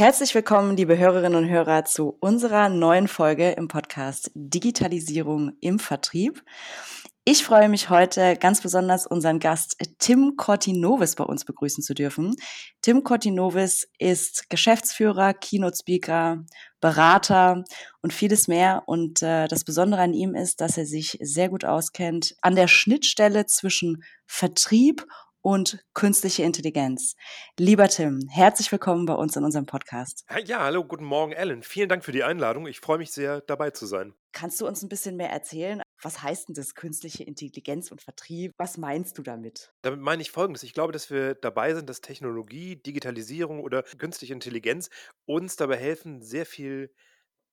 Herzlich willkommen, liebe Hörerinnen und Hörer, zu unserer neuen Folge im Podcast Digitalisierung im Vertrieb. Ich freue mich heute ganz besonders, unseren Gast Tim Cortinovis bei uns begrüßen zu dürfen. Tim Cortinovis ist Geschäftsführer, Keynote-Speaker, Berater und vieles mehr. Und äh, das Besondere an ihm ist, dass er sich sehr gut auskennt an der Schnittstelle zwischen Vertrieb und künstliche Intelligenz. Lieber Tim, herzlich willkommen bei uns in unserem Podcast. Ja, hallo, guten Morgen, Ellen. Vielen Dank für die Einladung. Ich freue mich sehr, dabei zu sein. Kannst du uns ein bisschen mehr erzählen? Was heißt denn das künstliche Intelligenz und Vertrieb? Was meinst du damit? Damit meine ich Folgendes. Ich glaube, dass wir dabei sind, dass Technologie, Digitalisierung oder künstliche Intelligenz uns dabei helfen, sehr viel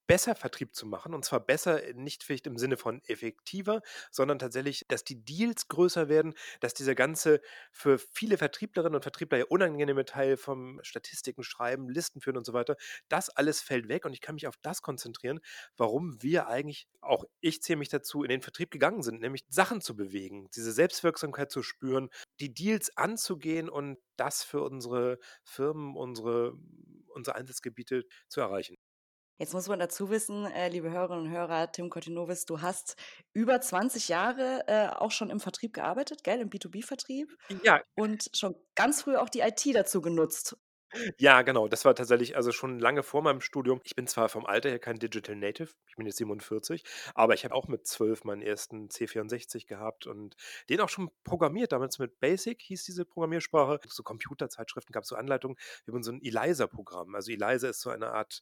besser Vertrieb zu machen. Und zwar besser äh, nicht vielleicht im Sinne von effektiver, sondern tatsächlich, dass die Deals größer werden, dass dieser ganze für viele Vertrieblerinnen und Vertriebler ja unangenehme Teil vom Statistiken schreiben, Listen führen und so weiter, das alles fällt weg und ich kann mich auf das konzentrieren, warum wir eigentlich, auch ich zähle mich dazu, in den Vertrieb gegangen sind, nämlich Sachen zu bewegen, diese Selbstwirksamkeit zu spüren, die Deals anzugehen und das für unsere Firmen, unsere, unsere Einsatzgebiete zu erreichen. Jetzt muss man dazu wissen, äh, liebe Hörerinnen und Hörer, Tim Cortinovis, du hast über 20 Jahre äh, auch schon im Vertrieb gearbeitet, gell, im B2B-Vertrieb. Ja. Und schon ganz früh auch die IT dazu genutzt. Ja, genau. Das war tatsächlich also schon lange vor meinem Studium. Ich bin zwar vom Alter her kein Digital Native, ich bin jetzt 47, aber ich habe auch mit 12 meinen ersten C64 gehabt und den auch schon programmiert, damals mit Basic hieß diese Programmiersprache. So Computerzeitschriften gab es so Anleitungen. Wir haben so ein ELISA-Programm. Also ELISA ist so eine Art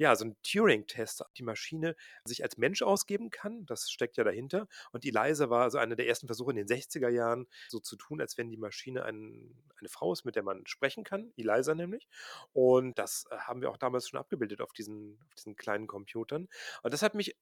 ja, so ein Turing-Test, die Maschine sich als Mensch ausgeben kann. Das steckt ja dahinter. Und ELISA war also einer der ersten Versuche in den 60er Jahren, so zu tun, als wenn die Maschine ein, eine Frau ist, mit der man sprechen kann. ELISA nämlich. Und das äh, haben wir auch damals schon abgebildet auf diesen, auf diesen kleinen Computern. Und das hat mich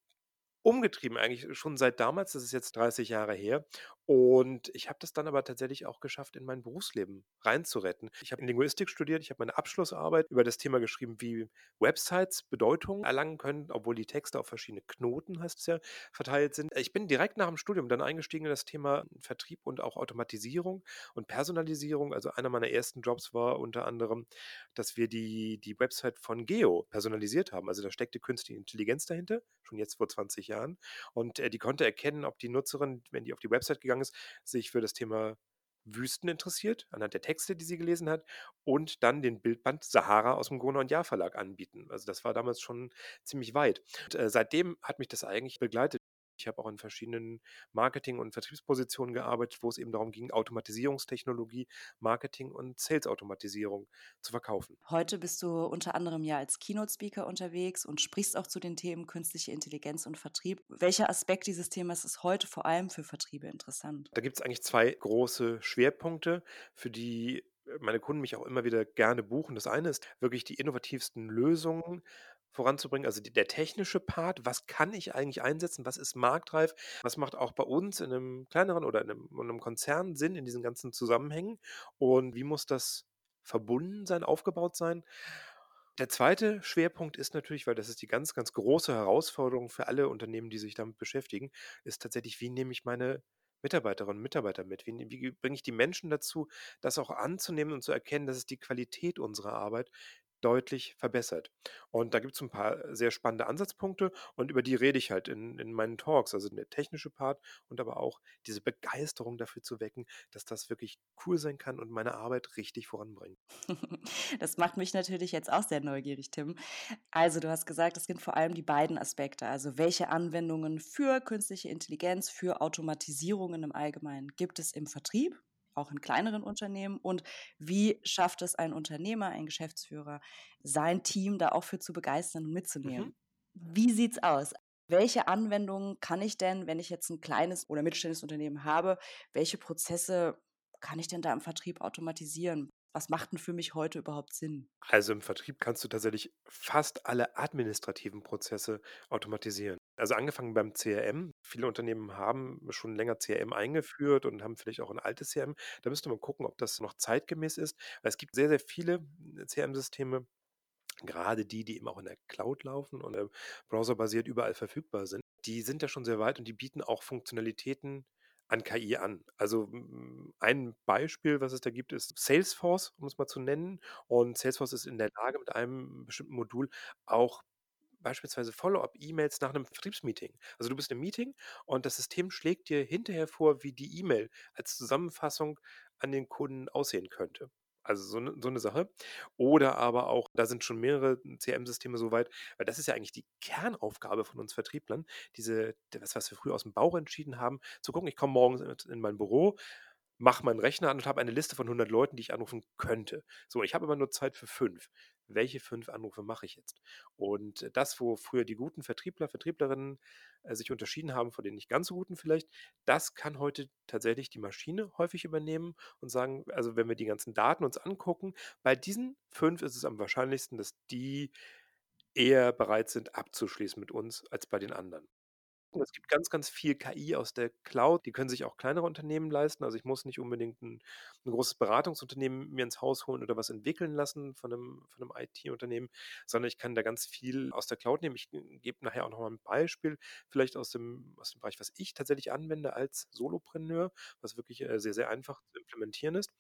umgetrieben eigentlich schon seit damals, das ist jetzt 30 Jahre her. Und ich habe das dann aber tatsächlich auch geschafft, in mein Berufsleben reinzuretten. Ich habe Linguistik studiert, ich habe meine Abschlussarbeit über das Thema geschrieben, wie Websites Bedeutung erlangen können, obwohl die Texte auf verschiedene Knoten, heißt es ja, verteilt sind. Ich bin direkt nach dem Studium dann eingestiegen in das Thema Vertrieb und auch Automatisierung und Personalisierung. Also einer meiner ersten Jobs war unter anderem, dass wir die, die Website von Geo personalisiert haben. Also da steckte künstliche Intelligenz dahinter, schon jetzt vor 20 Jahren. Und äh, die konnte erkennen, ob die Nutzerin, wenn die auf die Website gegangen ist, sich für das Thema Wüsten interessiert, anhand der Texte, die sie gelesen hat, und dann den Bildband Sahara aus dem Gruner und Jahr Verlag anbieten. Also das war damals schon ziemlich weit. Und, äh, seitdem hat mich das eigentlich begleitet. Ich habe auch in verschiedenen Marketing- und Vertriebspositionen gearbeitet, wo es eben darum ging, Automatisierungstechnologie, Marketing und Sales-Automatisierung zu verkaufen. Heute bist du unter anderem ja als Keynote-Speaker unterwegs und sprichst auch zu den Themen künstliche Intelligenz und Vertrieb. Welcher Aspekt dieses Themas ist heute vor allem für Vertriebe interessant? Da gibt es eigentlich zwei große Schwerpunkte, für die meine Kunden mich auch immer wieder gerne buchen. Das eine ist wirklich die innovativsten Lösungen voranzubringen, also die, der technische Part, was kann ich eigentlich einsetzen, was ist marktreif, was macht auch bei uns in einem kleineren oder in einem, in einem Konzern Sinn in diesen ganzen Zusammenhängen und wie muss das verbunden sein, aufgebaut sein. Der zweite Schwerpunkt ist natürlich, weil das ist die ganz, ganz große Herausforderung für alle Unternehmen, die sich damit beschäftigen, ist tatsächlich, wie nehme ich meine Mitarbeiterinnen und Mitarbeiter mit? Wie, wie bringe ich die Menschen dazu, das auch anzunehmen und zu erkennen, dass es die Qualität unserer Arbeit deutlich verbessert. Und da gibt es ein paar sehr spannende Ansatzpunkte und über die rede ich halt in, in meinen Talks, also der technische Part und aber auch diese Begeisterung dafür zu wecken, dass das wirklich cool sein kann und meine Arbeit richtig voranbringt. Das macht mich natürlich jetzt auch sehr neugierig, Tim. Also du hast gesagt, es sind vor allem die beiden Aspekte, also welche Anwendungen für künstliche Intelligenz, für Automatisierungen im Allgemeinen gibt es im Vertrieb auch in kleineren Unternehmen? Und wie schafft es ein Unternehmer, ein Geschäftsführer, sein Team da auch für zu begeistern und mitzunehmen? Mhm. Wie sieht's aus? Welche Anwendungen kann ich denn, wenn ich jetzt ein kleines oder mittelständisches Unternehmen habe, welche Prozesse kann ich denn da im Vertrieb automatisieren? Was macht denn für mich heute überhaupt Sinn? Also im Vertrieb kannst du tatsächlich fast alle administrativen Prozesse automatisieren. Also angefangen beim CRM. Viele Unternehmen haben schon länger CRM eingeführt und haben vielleicht auch ein altes CRM. Da müsste man gucken, ob das noch zeitgemäß ist. Es gibt sehr, sehr viele CRM-Systeme, gerade die, die eben auch in der Cloud laufen und browserbasiert überall verfügbar sind. Die sind ja schon sehr weit und die bieten auch Funktionalitäten an KI an. Also ein Beispiel, was es da gibt, ist Salesforce, um es mal zu nennen. Und Salesforce ist in der Lage, mit einem bestimmten Modul auch beispielsweise Follow-up-E-Mails nach einem Vertriebsmeeting. Also du bist im Meeting und das System schlägt dir hinterher vor, wie die E-Mail als Zusammenfassung an den Kunden aussehen könnte. Also so eine, so 'ne Sache. Oder aber auch, da sind schon mehrere CRM-Systeme so weit, weil das ist ja eigentlich die Kernaufgabe von uns Vertrieblern, diese das, was wir früher aus dem Bauch entschieden haben, zu gucken, ich komme morgens in mein Büro, mache meinen Rechner an und habe eine Liste von 100 Leuten, die ich anrufen könnte. So, ich habe aber nur Zeit für 5. Welche 5 Anrufe mache ich jetzt? Und äh, das, wo früher die guten Vertriebler, Vertrieblerinnen äh, sich unterschieden haben von den nicht ganz so guten vielleicht, das kann heute tatsächlich die Maschine häufig übernehmen und sagen, also wenn wir die ganzen Daten uns angucken, bei diesen 5 ist es am wahrscheinlichsten, dass die eher bereit sind abzuschließen mit uns als bei den anderen. Es gibt ganz, ganz viel KI aus der Cloud, die können sich auch kleinere Unternehmen leisten. Also, ich muss nicht unbedingt 'n 'n großes Beratungsunternehmen mir ins Haus holen oder was entwickeln lassen von 'nem von 'nem IT-Unternehmen, sondern ich kann da ganz viel aus der Cloud nehmen. Ich, gebe nachher auch noch mal 'n Beispiel vielleicht aus dem aus dem Bereich, was ich tatsächlich anwende als Solopreneur, was wirklich, äh, sehr, sehr einfach zu implementieren ist.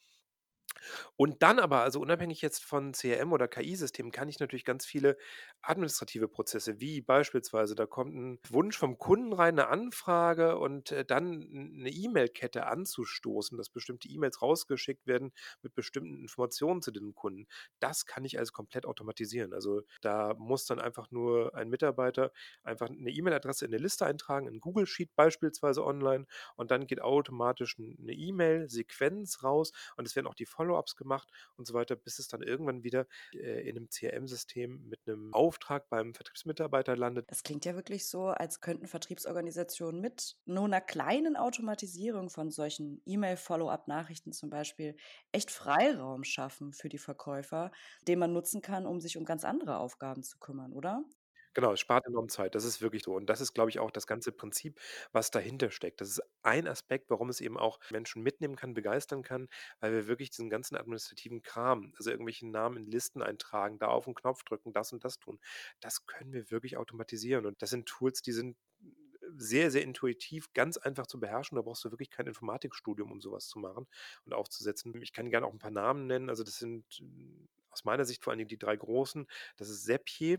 Und dann aber, also unabhängig jetzt von CRM oder KI-Systemen, kann ich natürlich ganz viele administrative Prozesse, wie beispielsweise, da kommt ein Wunsch vom Kunden rein, eine Anfrage und äh, dann eine E-Mail-Kette anzustoßen, dass bestimmte E-Mails rausgeschickt werden mit bestimmten Informationen zu den Kunden. Das kann ich also komplett automatisieren. Also da muss dann einfach nur ein Mitarbeiter einfach eine E-Mail-Adresse in eine Liste eintragen, in Google Sheet beispielsweise online und dann geht automatisch eine E-Mail-Sequenz raus und es werden auch die Follow-ups gemacht und so weiter, bis es dann irgendwann wieder äh, in einem CRM-System mit einem Auftrag beim Vertriebsmitarbeiter landet. Das klingt ja wirklich so, als könnten Vertriebsorganisationen mit nur einer kleinen Automatisierung von solchen E-Mail-Follow-up-Nachrichten zum Beispiel echt Freiraum schaffen für die Verkäufer, den man nutzen kann, um sich um ganz andere Aufgaben zu kümmern, oder? Genau, es spart enorm Zeit. Das ist wirklich so. Und das ist, glaube ich, auch das ganze Prinzip, was dahinter steckt. Das ist ein Aspekt, warum es eben auch Menschen mitnehmen kann, begeistern kann, weil wir wirklich diesen ganzen administrativen Kram, also irgendwelche Namen in Listen eintragen, da auf den Knopf drücken, das und das tun, das können wir wirklich automatisieren. Und das sind Tools, die sind sehr, sehr intuitiv, ganz einfach zu beherrschen. Da brauchst du wirklich kein Informatikstudium, um sowas zu machen und aufzusetzen. Ich kann gerne auch ein paar Namen nennen. Also das sind äh, aus meiner Sicht vor allen Dingen die drei großen. Das ist Zapier,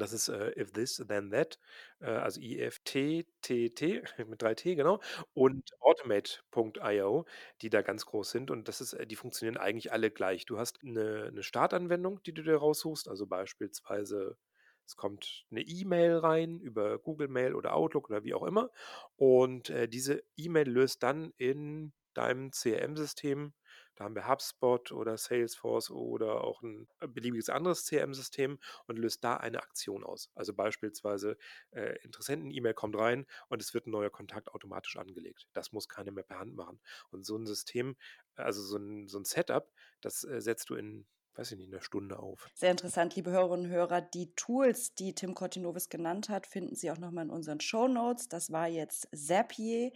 das ist äh, If This Then That, äh, also I-F-T-T-T mit 3T, genau. Und Automate.io, die da ganz groß sind. Und das ist, äh, die funktionieren eigentlich alle gleich. Du hast eine, eine Startanwendung, die du dir raussuchst, also beispielsweise. Es kommt eine E-Mail rein über Google Mail oder Outlook oder wie auch immer. Und äh, diese E-Mail löst dann in deinem CRM-System da haben wir HubSpot oder Salesforce oder auch ein äh, beliebiges anderes CRM-System und löst da eine Aktion aus. Also beispielsweise äh, Interessenten-E-Mail kommt rein und es wird ein neuer Kontakt automatisch angelegt. Das muss keiner mehr per Hand machen. Und so ein System, also so ein, so ein Setup, das äh, setzt du in weiß ich nicht, in einer Stunde auf. Sehr interessant, liebe Hörerinnen und Hörer. Die Tools, die Tim Cortinovis genannt hat, finden Sie auch nochmal in unseren Show Notes. Das war jetzt Zapier,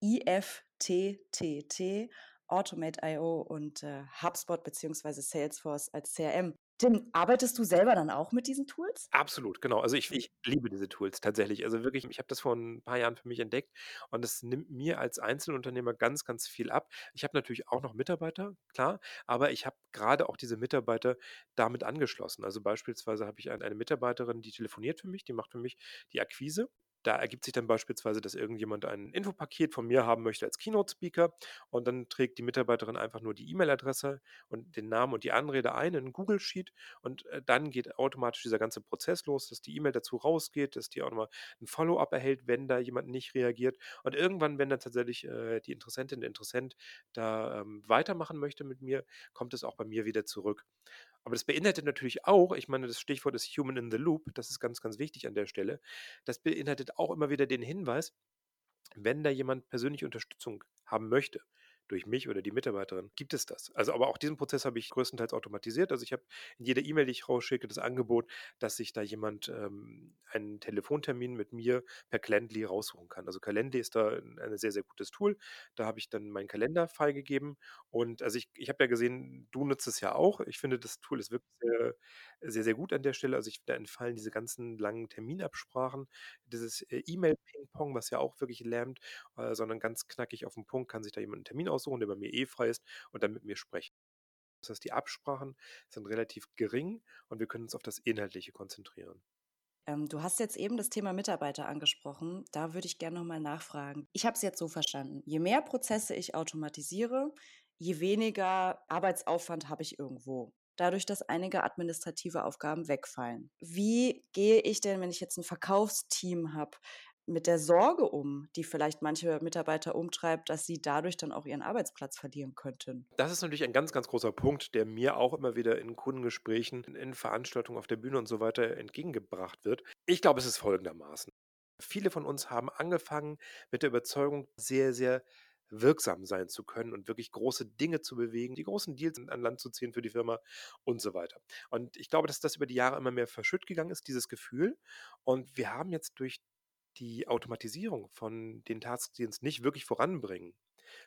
IFTTT Automate.io und äh, HubSpot bzw. Salesforce als CRM. Tim, arbeitest du selber dann auch mit diesen Tools? Absolut, genau. Also ich, ich liebe diese Tools tatsächlich. Also wirklich, ich habe das vor ein paar Jahren für mich entdeckt und es nimmt mir als Einzelunternehmer ganz, ganz viel ab. Ich habe natürlich auch noch Mitarbeiter, klar, aber ich habe gerade auch diese Mitarbeiter damit angeschlossen. Also beispielsweise habe ich eine, eine Mitarbeiterin, die telefoniert für mich, die macht für mich die Akquise da ergibt sich dann beispielsweise, dass irgendjemand ein Infopaket von mir haben möchte als Keynote-Speaker und dann trägt die Mitarbeiterin einfach nur die E-Mail-Adresse und den Namen und die Anrede ein in Google Sheet und äh, dann geht automatisch dieser ganze Prozess los, dass die E-Mail dazu rausgeht, dass die auch nochmal ein Follow-up erhält, wenn da jemand nicht reagiert und irgendwann, wenn dann tatsächlich äh, die Interessentin, der Interessent da ähm, weitermachen möchte mit mir, kommt es auch bei mir wieder zurück. Aber das beinhaltet natürlich auch, ich meine, das Stichwort ist Human in the Loop, das ist ganz, ganz wichtig an der Stelle. Das beinhaltet auch immer wieder den Hinweis, wenn da jemand persönliche Unterstützung haben möchte, durch mich oder die Mitarbeiterin, gibt es das. Also, aber auch diesen Prozess habe ich größtenteils automatisiert. Also, ich habe in jeder E-Mail, die ich rausschicke, das Angebot, dass sich da jemand ähm, einen Telefontermin mit mir per Calendly raussuchen kann. Also Calendly ist da ein, sehr, sehr gutes Tool. Da habe ich dann meinen Kalender freigegeben. Und also ich, ich habe ja gesehen, du nutzt es ja auch. Ich finde, das Tool ist wirklich sehr, sehr, sehr gut an der Stelle. Also ich, da entfallen diese ganzen langen Terminabsprachen, dieses äh, E-Mail-Ping-Pong, was ja auch wirklich lähmt, äh, sondern ganz knackig auf den Punkt kann sich da jemand einen Termin aussuchen, der bei mir eh frei ist und dann mit mir sprechen. Das heißt, die Absprachen sind relativ gering und wir können uns auf das Inhaltliche konzentrieren. Ähm, du hast jetzt eben das Thema Mitarbeiter angesprochen. Da würde ich gerne nochmal nachfragen. Ich habe es jetzt so verstanden. Je mehr Prozesse ich automatisiere, je weniger Arbeitsaufwand habe ich irgendwo. Dadurch, dass einige administrative Aufgaben wegfallen. Wie gehe ich denn, wenn ich jetzt ein Verkaufsteam habe, mit der Sorge um, die vielleicht manche Mitarbeiter umtreibt, dass sie dadurch dann auch ihren Arbeitsplatz verlieren könnten? Das ist natürlich ein ganz, ganz großer Punkt, der mir auch immer wieder in Kundengesprächen, in Veranstaltungen auf der Bühne und so weiter entgegengebracht wird. Ich glaube, es ist folgendermaßen. Viele von uns haben angefangen mit der Überzeugung, sehr, sehr wirksam sein zu können und wirklich große Dinge zu bewegen, die großen Deals an Land zu ziehen für die Firma und so weiter. Und ich glaube, dass das über die Jahre immer mehr verschütt gegangen ist, dieses Gefühl. Und wir haben jetzt durch die Automatisierung von den Tasks, die uns nicht wirklich voranbringen.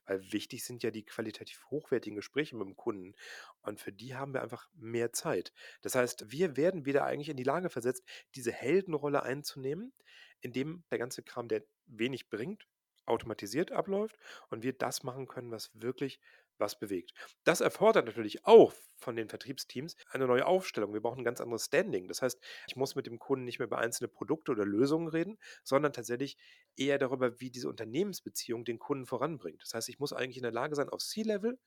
Weil wichtig sind ja die qualitativ hochwertigen Gespräche mit dem Kunden. Und für die haben wir einfach mehr Zeit. Das heißt, wir werden wieder eigentlich in die Lage versetzt, diese Heldenrolle einzunehmen, indem der ganze Kram, der wenig bringt, automatisiert abläuft und wir das machen können, was wirklich was bewegt. Das erfordert natürlich auch von den Vertriebsteams eine neue Aufstellung. Wir brauchen ein ganz anderes Standing. Das heißt, ich muss mit dem Kunden nicht mehr über einzelne Produkte oder Lösungen reden, sondern tatsächlich eher darüber, wie diese Unternehmensbeziehung den Kunden voranbringt. Das heißt, ich muss eigentlich in der Lage sein, auf C-Level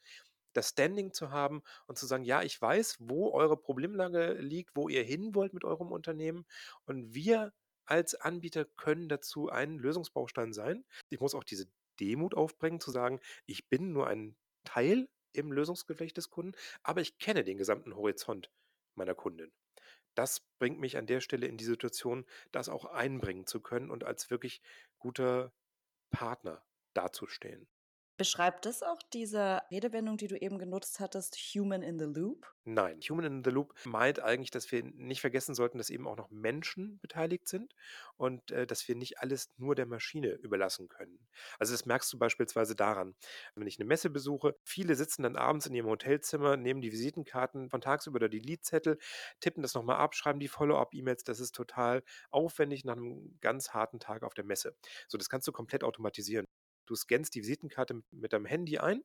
das Standing zu haben und zu sagen, ja, ich weiß, wo eure Problemlage liegt, wo ihr hin wollt mit eurem Unternehmen und wir als Anbieter können dazu ein Lösungsbaustein sein. Ich muss auch diese Demut aufbringen, zu sagen, ich bin nur ein Teil im Lösungsgeflecht des Kunden, aber ich kenne den gesamten Horizont meiner Kundin. Das bringt mich an der Stelle in die Situation, das auch einbringen zu können und als wirklich guter Partner dazustehen. Beschreibt das auch diese Redewendung, die du eben genutzt hattest, Human in the Loop? Nein, Human in the Loop meint eigentlich, dass wir nicht vergessen sollten, dass eben auch noch Menschen beteiligt sind und äh, dass wir nicht alles nur der Maschine überlassen können. Also das merkst du beispielsweise daran, wenn ich eine Messe besuche, viele sitzen dann abends in ihrem Hotelzimmer, nehmen die Visitenkarten von tagsüber oder die Liedzettel, tippen das nochmal ab, schreiben die Follow-up-E-Mails. Das ist total aufwendig nach einem ganz harten Tag auf der Messe. So, das kannst du komplett automatisieren. Du scannst die Visitenkarte mit, deinem Handy ein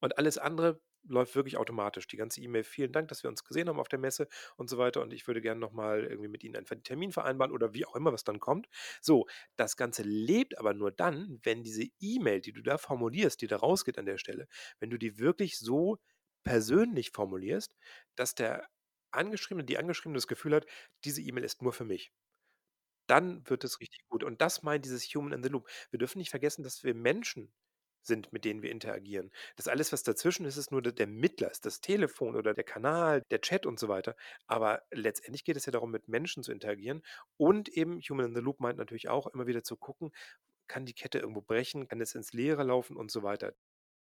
und alles andere läuft wirklich automatisch. Die ganze E-Mail, vielen Dank, dass wir uns gesehen haben auf der Messe und so weiter. Und ich würde gerne nochmal irgendwie mit Ihnen einen Termin vereinbaren oder wie auch immer, was dann kommt. So, das Ganze lebt aber nur dann, wenn diese E-Mail, die du da formulierst, die da rausgeht an der Stelle, wenn du die wirklich so persönlich formulierst, dass der Angeschriebene, die Angeschriebene das Gefühl hat, diese E-Mail ist nur für mich dann wird es richtig gut. Und das meint dieses Human in the Loop. Wir dürfen nicht vergessen, dass wir Menschen sind, mit denen wir interagieren. Das alles, was dazwischen ist, ist nur der Mittler, ist das Telefon oder der Kanal, der Chat und so weiter. Aber letztendlich geht es ja darum, mit Menschen zu interagieren. Und eben Human in the Loop meint natürlich auch, immer wieder zu gucken, kann die Kette irgendwo brechen, kann es ins Leere laufen und so weiter.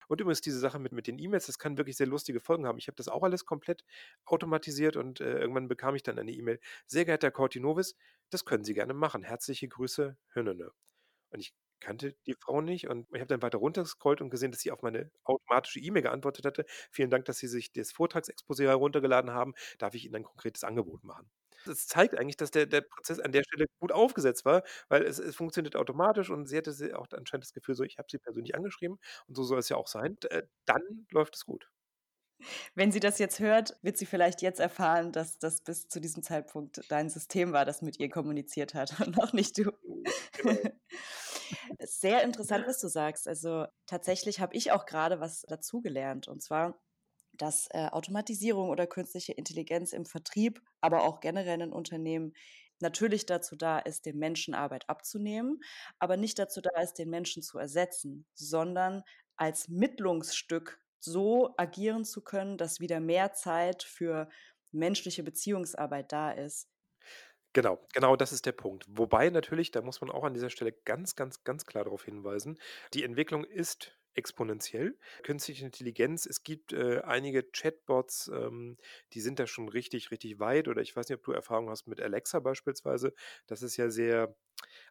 Und übrigens diese Sache mit, mit den E-Mails, das kann wirklich sehr lustige Folgen haben. Ich habe das auch alles komplett automatisiert und äh, irgendwann bekam ich dann eine E-Mail. Sehr geehrter Cortinovis, das können Sie gerne machen. Herzliche Grüße, Hörnene. Und ich kannte die Frau nicht und ich habe dann weiter runtergescrollt und gesehen, dass sie auf meine automatische E-Mail geantwortet hatte. Vielen Dank, dass Sie sich das Vortragsexposé heruntergeladen haben. Darf ich Ihnen ein konkretes Angebot machen? Das zeigt eigentlich, dass der, der Prozess an der Stelle gut aufgesetzt war, weil es, es funktioniert automatisch und sie hatte auch anscheinend das Gefühl, so, ich habe sie persönlich angeschrieben und so soll es ja auch sein. Äh, dann läuft es gut. Wenn sie das jetzt hört, wird sie vielleicht jetzt erfahren, dass das bis zu diesem Zeitpunkt dein System war, das mit ihr kommuniziert hat und auch nicht du. Genau. Sehr interessant, was du sagst. Also tatsächlich habe ich auch gerade was dazugelernt. Und zwar, dass äh, Automatisierung oder künstliche Intelligenz im Vertrieb, aber auch generell in Unternehmen natürlich dazu da ist, den Menschen Arbeit abzunehmen, aber nicht dazu da ist, den Menschen zu ersetzen, sondern als Mittlungsstück so agieren zu können, dass wieder mehr Zeit für menschliche Beziehungsarbeit da ist. Genau, genau das ist der Punkt. Wobei natürlich, da muss man auch an dieser Stelle ganz, ganz, ganz klar darauf hinweisen, die Entwicklung ist exponentiell. Künstliche Intelligenz, es gibt, äh, einige Chatbots, ähm, die sind da schon richtig, richtig weit oder ich weiß nicht, ob du Erfahrung hast mit Alexa beispielsweise. Das ist ja sehr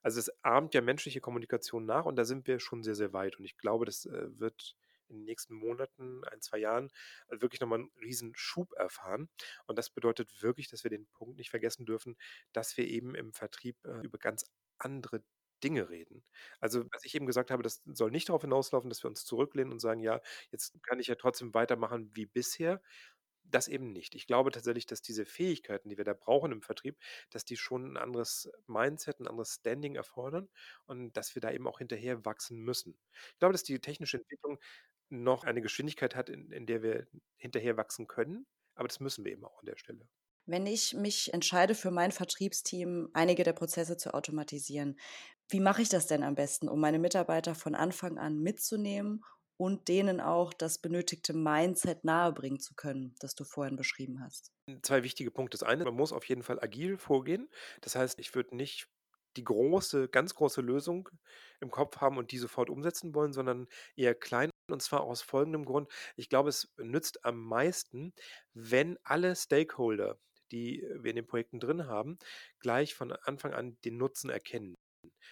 also, es ahmt ja menschliche Kommunikation nach und da sind wir schon sehr, sehr weit und ich glaube, das, äh, wird in den nächsten Monaten, ein, 2 Jahren äh, wirklich noch mal 'n Riesenschub erfahren und das bedeutet wirklich, dass wir den Punkt nicht vergessen dürfen, dass wir eben im Vertrieb, äh, über ganz andere Dinge reden. Also, was ich eben gesagt habe, das soll nicht darauf hinauslaufen, dass wir uns zurücklehnen und sagen: „Ja, jetzt kann ich ja trotzdem weitermachen wie bisher.“ Das eben nicht. Ich glaube tatsächlich, dass diese Fähigkeiten, die wir da brauchen im Vertrieb, dass die schon 'n anderes Mindset, 'n anderes Standing erfordern und dass wir da eben auch hinterher wachsen müssen. Ich glaube, dass die technische Entwicklung noch eine Geschwindigkeit hat, in in der wir hinterher wachsen können, aber das müssen wir eben auch an der Stelle. Wenn ich mich entscheide, für mein Vertriebsteam einige der Prozesse zu automatisieren, wie mache ich das denn am besten, um meine Mitarbeiter von Anfang an mitzunehmen und denen auch das benötigte Mindset nahebringen zu können, das du vorhin beschrieben hast? 2 wichtige Punkte. Das eine, man muss auf jeden Fall agil vorgehen. Das heißt, ich würde nicht die große ganz große Lösung im Kopf haben und die sofort umsetzen wollen, sondern eher klein und zwar aus folgendem Grund: Ich glaube, es nützt am meisten, wenn alle Stakeholder, die wir in den Projekten drin haben, gleich von Anfang an den Nutzen erkennen.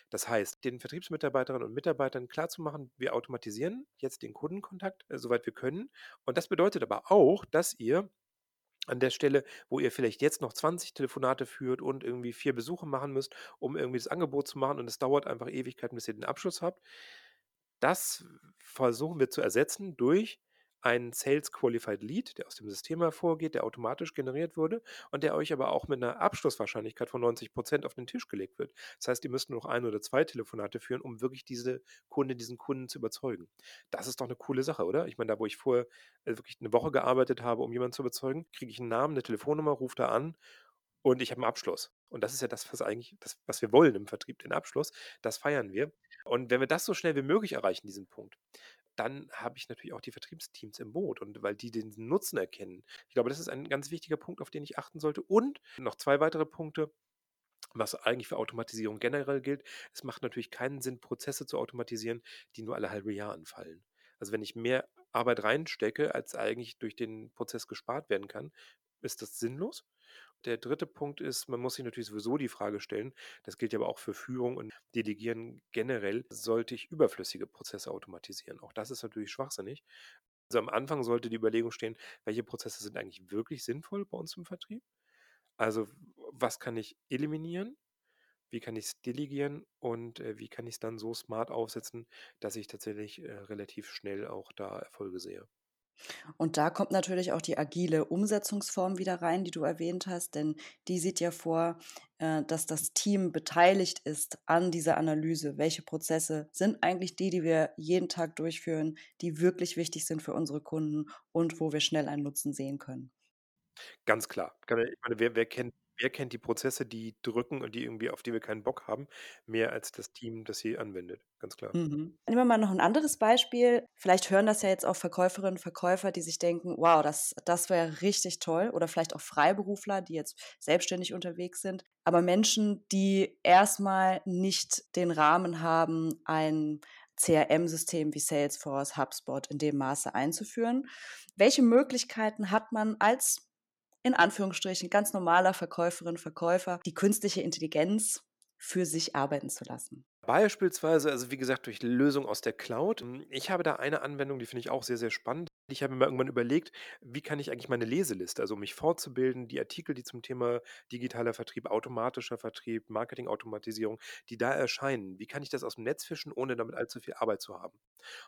Das heißt, den Vertriebsmitarbeiterinnen und Mitarbeitern klarzumachen: „Wir automatisieren jetzt den Kundenkontakt, äh, soweit wir können.“ Und das bedeutet aber auch, dass ihr an der Stelle, wo ihr vielleicht jetzt noch 20 Telefonate führt und irgendwie 4 Besuche machen müsst, um irgendwie das Angebot zu machen und es dauert einfach Ewigkeiten, bis ihr den Abschluss habt. Das versuchen wir zu ersetzen durch einen Sales Qualified Lead, der aus dem System hervorgeht, der automatisch generiert wurde und der euch aber auch mit 'ner Abschlusswahrscheinlichkeit von 90 % auf den Tisch gelegt wird. Das heißt, ihr müsst nur noch 1 oder 2 Telefonate führen, um wirklich diese Kundin, diesen Kunden zu überzeugen. Das ist doch 'ne coole Sache, oder? Ich meine, da, wo ich vorher, äh, wirklich 'ne Woche gearbeitet habe, um jemanden zu überzeugen, kriege ich 'n Namen, 'ne Telefonnummer, rufe da an und ich habe 'n Abschluss. Und das ist ja das, was eigentlich das, was wir wollen im Vertrieb, den Abschluss. Das feiern wir. Und wenn wir das so schnell wie möglich erreichen, diesen Punkt, dann habe ich natürlich auch die Vertriebsteams im Boot und weil die den Nutzen erkennen. Ich glaube, das ist ein ganz wichtiger Punkt, auf den ich achten sollte. Und noch 2 weitere Punkte, was eigentlich für Automatisierung generell gilt. Es macht natürlich keinen Sinn, Prozesse zu automatisieren, die nur alle halbe Jahr anfallen. Also, wenn ich mehr Arbeit reinstecke, als eigentlich durch den Prozess gespart werden kann, ist das sinnlos. Der 3. Punkt ist, man muss sich natürlich sowieso die Frage stellen, das gilt ja aber auch für Führung und Delegieren generell: „Sollte ich überflüssige Prozesse automatisieren?“ Auch das ist natürlich schwachsinnig. Also, am Anfang sollte die Überlegung stehen: „Welche Prozesse sind eigentlich wirklich sinnvoll bei uns im Vertrieb?“ Also, was kann ich eliminieren? Wie kann ich's delegieren? Und, äh, wie kann ich's dann so smart aufsetzen, dass ich tatsächlich, äh, relativ schnell auch da Erfolge sehe? Und da kommt natürlich auch die agile Umsetzungsform wieder rein, die du erwähnt hast, denn die sieht ja vor, äh, dass das Team beteiligt ist an dieser Analyse. Welche Prozesse sind eigentlich die, die wir jeden Tag durchführen, die wirklich wichtig sind für unsere Kunden und wo wir schnell einen Nutzen sehen können? Ganz klar. Ich meine, wer wer kennt wer kennt die Prozesse, die drücken und die irgendwie auf die wir keinen Bock haben, mehr als das Team, das sie anwendet, ganz klar. Mhm. Nehmen wir mal noch 'n anderes Beispiel. Vielleicht hören das ja jetzt auch Verkäuferinnen und Verkäufer, die sich denken: „Wow, das das wäre richtig toll.“ Oder vielleicht auch Freiberufler, die jetzt selbstständig unterwegs sind. Aber Menschen, die erst mal nicht den Rahmen haben, ein CRM-System wie Salesforce, HubSpot in dem Maße einzuführen. Welche Möglichkeiten hat man als, in Anführungsstrichen, ganz normaler Verkäuferin, Verkäufer, die künstliche Intelligenz für sich arbeiten zu lassen? Beispielsweise, also, wie gesagt, durch Lösung aus der Cloud. Ich habe da eine Anwendung, die finde ich auch sehr, sehr spannend. Ich habe mir irgendwann überlegt: „Wie kann ich eigentlich meine Leseliste also, um mich fortzubilden, die Artikel, die zum Thema digitaler Vertrieb, automatischer Vertrieb, Marketingautomatisierung, die da erscheinen, wie kann ich das aus'm Netz fischen, ohne damit allzu viel Arbeit zu haben?“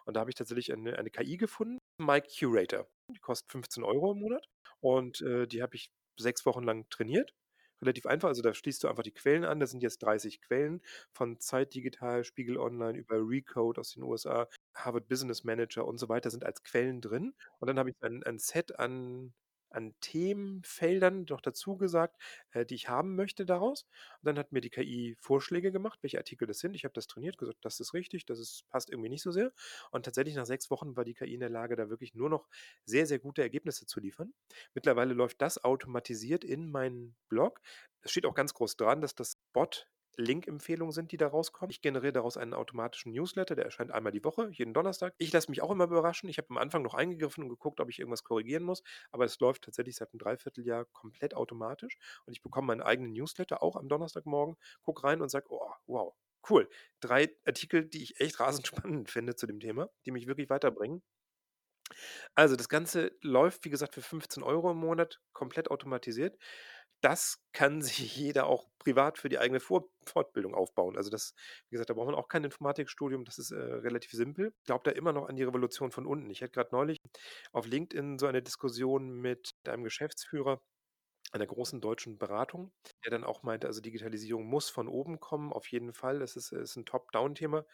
Und da habe ich tatsächlich eine eine KI gefunden, MyCurator. Die kostet 15 € im Monat und, äh, die habe ich 6 Wochen lang trainiert. Relativ einfach, also, da schließt du einfach die Quellen an. Das sind jetzt 30 Quellen von Zeit Digital, Spiegel Online über Recode aus den USA, Harvard Business Manager und so weiter sind als Quellen drin. Und dann habe ich ein ein Set an an Themenfeldern noch dazu gesagt, äh, die ich haben möchte daraus. Und dann hat mir die KI Vorschläge gemacht, welche Artikel das sind. Ich habe das trainiert, gesagt: „Das ist richtig, das ist passt irgendwie nicht so sehr.“ Und tatsächlich nach 6 Wochen war die KI in der Lage, da wirklich nur noch sehr, sehr gute Ergebnisse zu liefern. Mittlerweile läuft das automatisiert in meinen Blog. Es steht auch ganz groß dran, dass das Bot Link-Empfehlungen sind, die da rauskommen. Ich generiere daraus einen automatischen Newsletter, der erscheint einmal die Woche, jeden Donnerstag. Ich lasse mich auch immer überraschen. Ich habe am Anfang noch eingegriffen und geguckt, ob ich irgendwas korrigieren muss, aber es läuft tatsächlich seit einem Dreivierteljahr komplett automatisch und ich bekomme meinen eigenen Newsletter auch am Donnerstagmorgen, gucke rein und sage, oh, wow, cool. Drei Artikel, die ich echt rasend spannend finde zu dem Thema, die mich wirklich weiterbringen. Also, das Ganze läuft, wie gesagt, für 15 Euro im Monat komplett automatisiert. Das kann sich jeder auch privat für die eigene Vor Fortbildung aufbauen. Also, das wie gesagt, da braucht man auch kein Informatikstudium, das ist, äh, relativ simpel. Ich glaube da immer noch an die Revolution von unten. Ich hatte gerade neulich auf LinkedIn so eine Diskussion mit einem Geschäftsführer einer großen deutschen Beratung, der dann auch meinte, also Digitalisierung muss von oben kommen, auf jeden Fall. Es ist, ist ein Top-Down-Thema.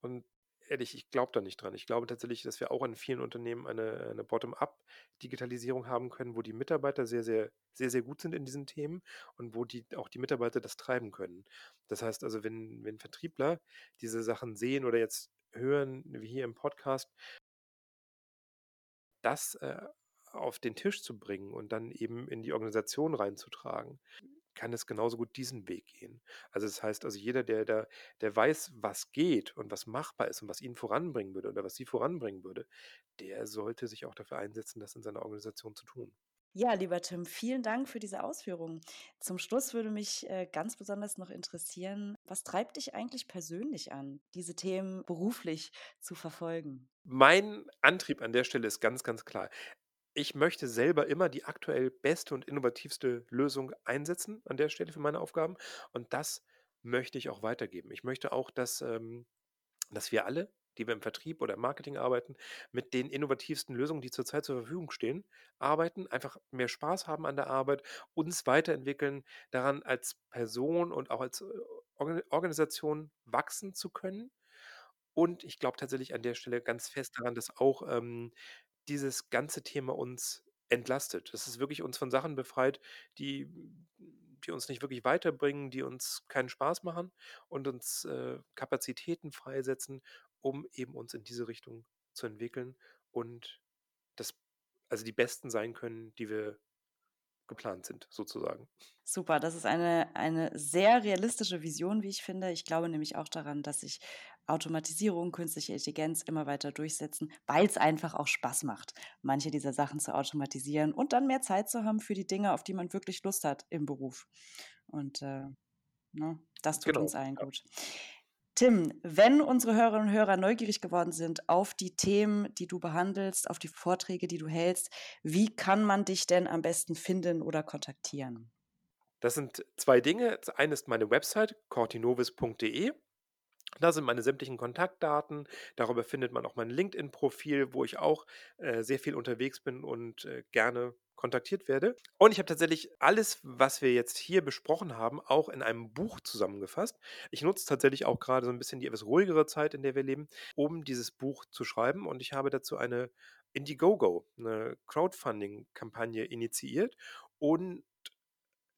Und ehrlich, ich glaube da nicht dran. Ich glaube tatsächlich, dass wir auch in vielen Unternehmen eine, eine Bottom-up-Digitalisierung haben können, wo die Mitarbeiter sehr, sehr, sehr, sehr gut sind in diesen Themen und wo die auch die Mitarbeiter das treiben können. Das heißt also, wenn, wenn Vertriebler diese Sachen sehen oder jetzt hören, wie hier im Podcast, das äh, auf den Tisch zu bringen und dann eben in die Organisation reinzutragen, kann es genauso gut diesen Weg gehen. Also das heißt also jeder, der da, der weiß, was geht und was machbar ist und was ihn voranbringen würde oder was sie voranbringen würde, der sollte sich auch dafür einsetzen, das in seiner Organisation zu tun. Ja, lieber Tim, vielen Dank für diese Ausführungen. Zum Schluss würde mich äh, ganz besonders noch interessieren, was treibt dich eigentlich persönlich an, diese Themen beruflich zu verfolgen? Mein Antrieb an der Stelle ist ganz, ganz klar ich möchte selber immer die aktuell beste und innovativste Lösung einsetzen an der Stelle für meine Aufgaben. Und das möchte ich auch weitergeben. Ich möchte auch, dass, ähm, dass wir alle, die wir im Vertrieb oder im Marketing arbeiten, mit den innovativsten Lösungen, die zurzeit zur Verfügung stehen, arbeiten, einfach mehr Spaß haben an der Arbeit, uns weiterentwickeln, daran als Person und auch als äh, Organisation wachsen zu können. Und ich glaube tatsächlich an der Stelle ganz fest daran, dass auch ähm, dieses ganze Thema uns entlastet. Es wirklich uns von Sachen befreit, die die uns nicht wirklich weiterbringen, die uns keinen Spaß machen und uns, äh, Kapazitäten freisetzen, um eben uns in diese Richtung zu entwickeln und das also die Besten sein können, die wir geplant sind, sozusagen. Super, das ist eine, eine sehr realistische Vision, wie ich finde. Ich glaube nämlich auch daran, dass sich Automatisierung, künstliche Intelligenz immer weiter durchsetzen, weil es einfach auch Spaß macht, manche dieser Sachen zu automatisieren und dann mehr Zeit zu haben für die Dinge, auf die man wirklich Lust hat im Beruf. Und äh, ne, das tut Genau, uns allen gut. Tim, wenn unsere Hörerinnen und Hörer neugierig geworden sind auf die Themen, die du behandelst, auf die Vorträge, die du hältst, wie kann man dich denn am besten finden oder kontaktieren? Das sind zwei Dinge. Das eine ist meine Website cortinovis.de. Da sind meine sämtlichen Kontaktdaten. Darüber findet man auch mein LinkedIn-Profil, wo ich auch äh, sehr viel unterwegs bin und äh, gerne kontaktiert werde. Und ich habe tatsächlich alles, was wir jetzt hier besprochen haben, auch in einem Buch zusammengefasst. Ich nutze tatsächlich auch gerade so ein bisschen die etwas ruhigere Zeit, in der wir leben, um dieses Buch zu schreiben. Und ich habe dazu eine Indiegogo, eine Crowdfunding-Kampagne initiiert und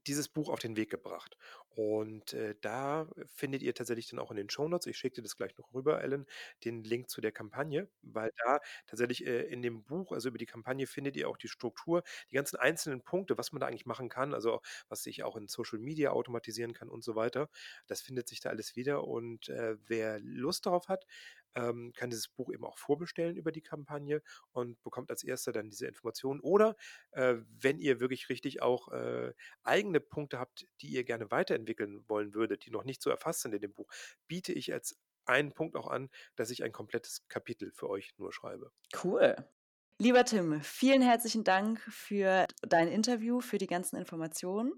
dieses Buch auf den Weg gebracht. Und äh, da findet ihr tatsächlich dann auch in den Shownotes, ich schicke dir das gleich noch rüber, Ellen, den Link zu der Kampagne, weil da tatsächlich äh, in dem Buch, also über die Kampagne, findet ihr auch die Struktur, die ganzen einzelnen Punkte, was man da eigentlich machen kann, also was sich auch in Social Media automatisieren kann und so weiter. Das findet sich da alles wieder. Und äh, wer Lust darauf hat, ähm, kann dieses Buch eben auch vorbestellen über die Kampagne und bekommt als erster dann diese Informationen. Oder äh, wenn ihr wirklich richtig auch äh, eigene Punkte habt, die ihr gerne weiterentwickeln wollen würdet, die noch nicht so erfasst sind in dem Buch, biete ich als einen Punkt auch an, dass ich ein komplettes Kapitel für euch nur schreibe. Cool. Lieber Tim, vielen herzlichen Dank für dein Interview, für die ganzen Informationen.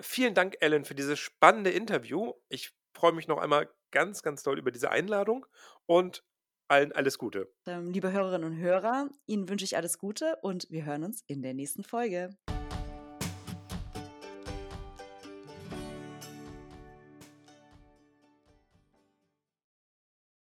Vielen Dank, Ellen, für dieses spannende Interview. Ich freue mich noch einmal ganz, ganz doll über diese Einladung und allen alles Gute. Ähm, liebe Hörerinnen und Hörer, Ihnen wünsche ich alles Gute und wir hören uns in der nächsten Folge.